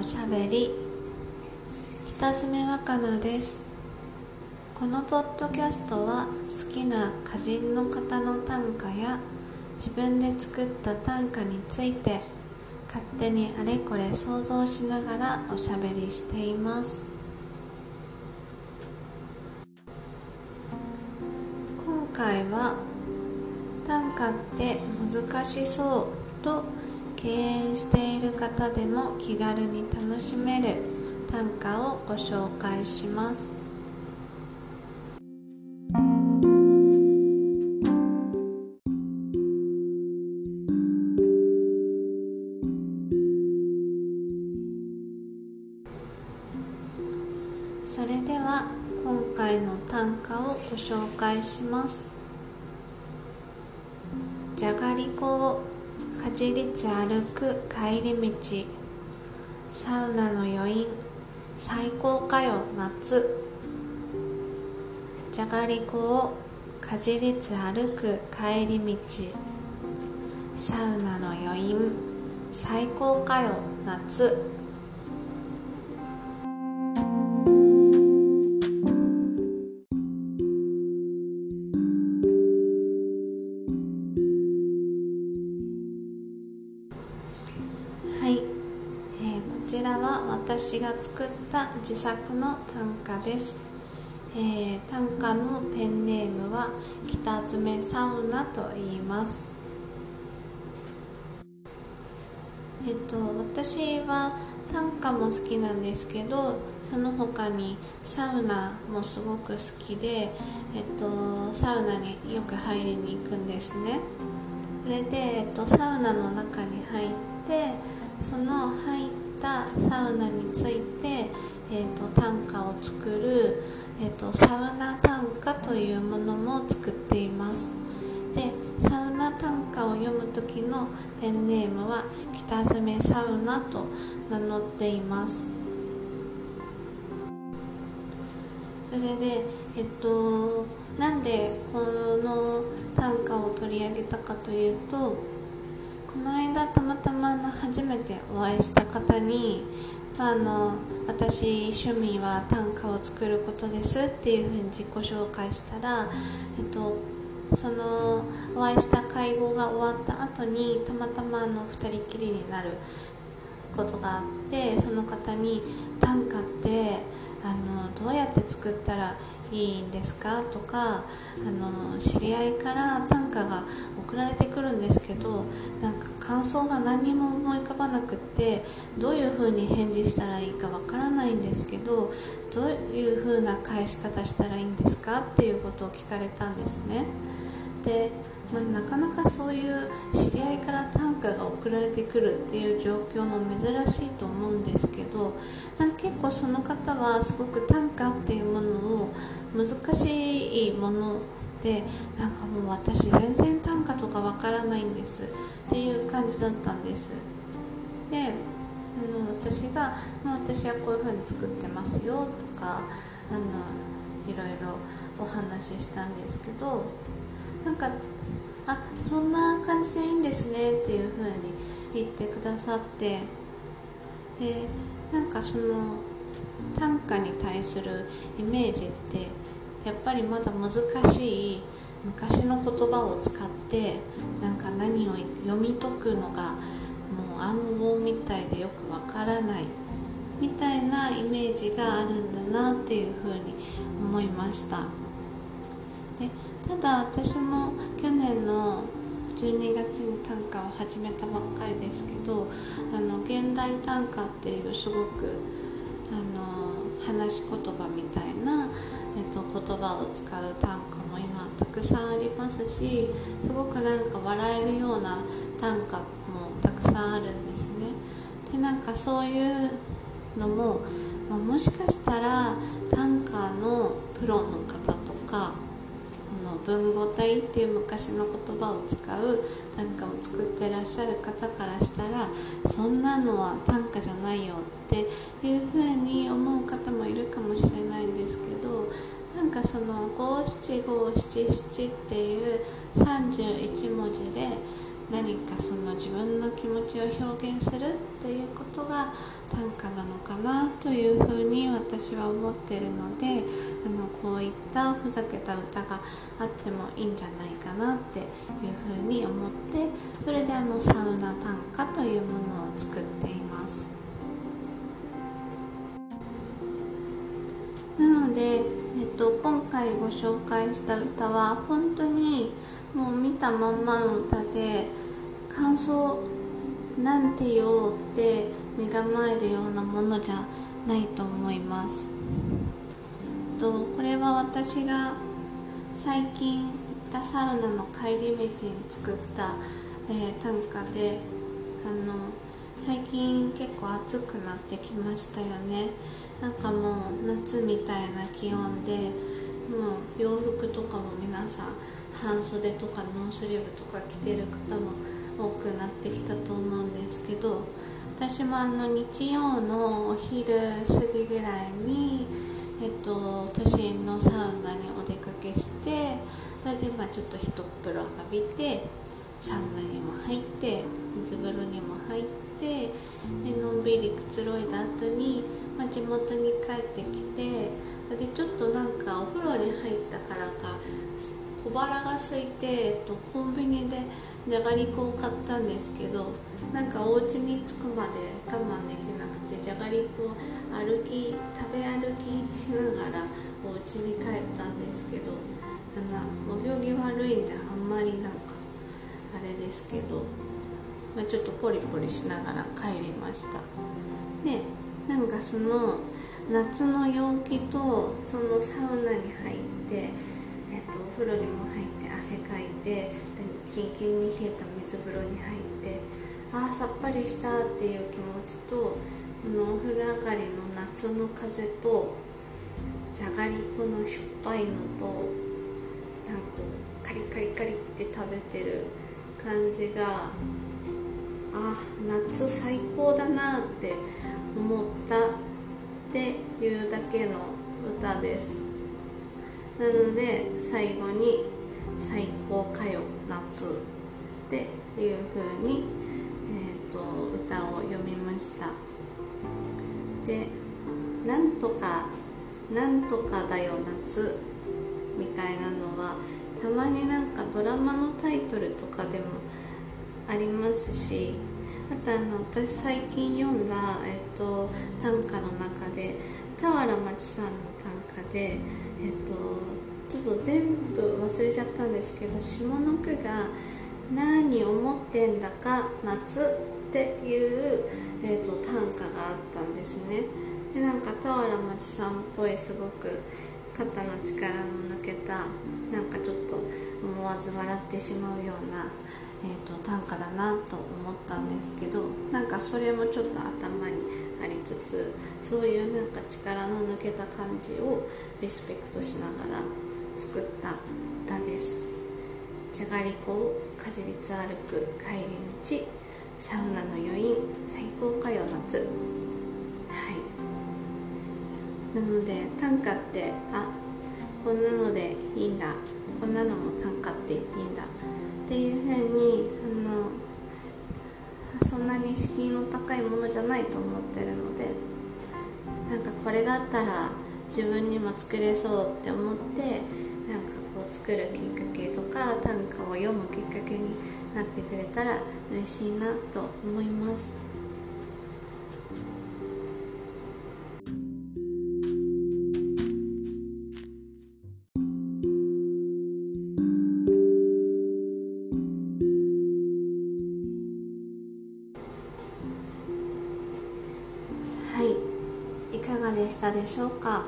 おしゃべり。北爪若菜です。このポッドキャストは好きな歌人の方の短歌や自分で作った短歌について勝手にあれこれ想像しながらおしゃべりしています。今回は短歌って難しそうと敬遠している方でも気軽に楽しめる短歌をご紹介します。それでは今回の短歌をご紹介します。じゃがりこをかじりつ歩く帰り道。サウナの余韻。最高かよ夏。じゃがりこをかじりつ歩く帰り道。サウナの余韻。最高かよ夏。ちらは私が作った自作の短歌です、えー短歌のペンネームは北爪サウナと言います。えっと私は短歌も好きなんですけどその他にサウナもすごく好きで、えっと、サウナによく入りに行くんですね。それで、えっと、サウナの中に入ってその入ったサウナについて、えっと、短歌を作る、えっと、サウナ短歌というものも作っています。でサウナ短歌を読む時のペンネームは北爪サウナと名乗っています。それでえっとなんでこの短歌を取り上げたかというとこの間たまたまの初めてお会いした方にあの私趣味は短歌を作ることですっていうふうに自己紹介したら、えっと、そのお会いした会合が終わった後にたまたまあの2人きりになることがあってその方に「短歌ってあのどうやって作ったらいいんですか?」とかあの知り合いから短歌が送られてくるんですけどなんか感想が何も思い浮かばなくってどういうふうに返事したらいいかわからないんですけどどういうふうな返し方したらいいんですか？っていうことを聞かれたんですね。でまあ、なかなかそういう知り合いから短歌が送られてくるっていう状況も珍しいと思うんですけどなんか結構その方はすごく短歌っていうものを難しいものでなんかもう私全然短歌とかわからないんですっていう感じだったんです。であの私が、まあ、私はこういう風に作ってますよとかあのいろいろお話ししたんですけどなんかあそんな感じでいいんですねっていう風に言ってくださって。でなんかその短歌に対するイメージってやっぱりまだ難しい昔の言葉を使ってなんか何を読み解くのがもう暗号みたいでよくわからないみたいなイメージがあるんだなっていうふうに思いました。でただ私も去年の12月に短歌を始めたばっかりですけどあの現代短歌っていうすごくあの話し言葉みたいな、えっと、言葉を使う短歌も今たくさんありますしすごくなんか笑えるような短歌もたくさんあるんですね。でなんかそういうのも、まあ、もしかしたら短歌のプロの方とか文語体っていう昔の言葉を使う短歌を作ってらっしゃる方からしたらそんなのは短歌じゃないよっていうふうに思う方もいるかもしれないんですけどなんかその五七五七七っていう31文字で何かその自分の気持ちを表現するっていうことが短歌なのかなというふうに私は思ってるのであのこういったふざけた歌があってもいいんじゃないかなっていうふうに思ってそれであのサウナ短歌というものを作っています。なので、と、今回ご紹介した歌は本当にもう見たまんまの歌で感想なんて言おうって身構えるようなものじゃないと思います。とこれは私が最近行ったサウナの帰り道に作った、えー、短歌であの最近結構暑くなってきましたよね。なんかもう夏みたいな気温でもう洋服とかも皆さん半袖とかノースリーブとか着てる方も多くなってきたと思うんですけど私もあの日曜のお昼過ぎぐらいに、えっと、都心のサウナにお出かけしてそれでまあちょっと一風呂浴びてサウナにも入って水風呂にも入ってでのんびりくつろいだ後に、まあ、地元に帰ってきてでちょっとなんかお風呂に入ったからか小腹が空いて、えっと、コンビニでじゃがりこを買ったんですけどなんかお家に着くまで我慢できなくてじゃがりこを歩き食べ歩きしながらお家に帰ったんですけどあのお行儀悪いんであんまりなんかあれですけど、まあ、ちょっとポリポリしながら帰りました。でなんかその夏の陽気とそのサウナに入ってえっと、お風呂にも入って汗かいてキンキンに冷えた水風呂に入ってああさっぱりしたっていう気持ちとこのお風呂上がりの夏の風とじゃがりこのしょっぱいのとなんかカリカリカリって食べてる感じがあ夏最高だなって思ったっていうだけの歌です。なので最後に「最高かよ夏」っていう風に、えーと、歌を読みました。で「なんとかなんとかだよ夏」みたいなのはたまになんかドラマのタイトルとかでもありますしあとあの私最近読んだ、えっと、短歌の中で俵町さんの短歌でえっとちょっと全部忘れちゃったんですけど下の句が「何思ってんだか夏」っていう、えーと、短歌があったんですね。でなんか俵町さんっぽいすごく肩の力の抜けたなんかちょっと思わず笑ってしまうような、えーと、短歌だなと思ったんですけどなんかそれもちょっと頭にありつつそういうなんか力の抜けた感じをリスペクトしながら作った歌です。じゃがりこをかじりつ歩く帰り道サウナの余韻最高かよ夏。はい。なので短歌ってあこんなのでいいんだ。こんなのも短歌って言っていいんだ。っていうふうにあのそんなに敷居の高いものじゃないと思ってるのでなんかこれだったら自分にも作れそうって思ってなんかこう作るきっかけとか短歌を読むきっかけになってくれたら嬉しいなと思います。でしたでしょうか？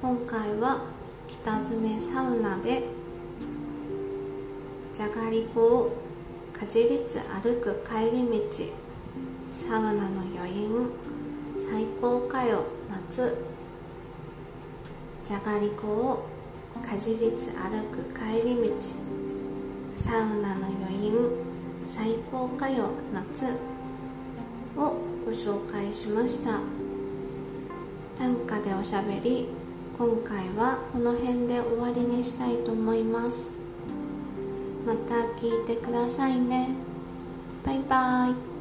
今回は北詰サウナでじゃがりこをかじりつ歩く帰り道サウナの余韻最高かよ夏。じゃがりこをかじりつ歩く帰り道サウナの余韻最高かよ夏。をご紹介しました。短歌でおしゃべり。今回はこの辺で終わりにしたいと思います。また聞いてくださいね。バイバイ。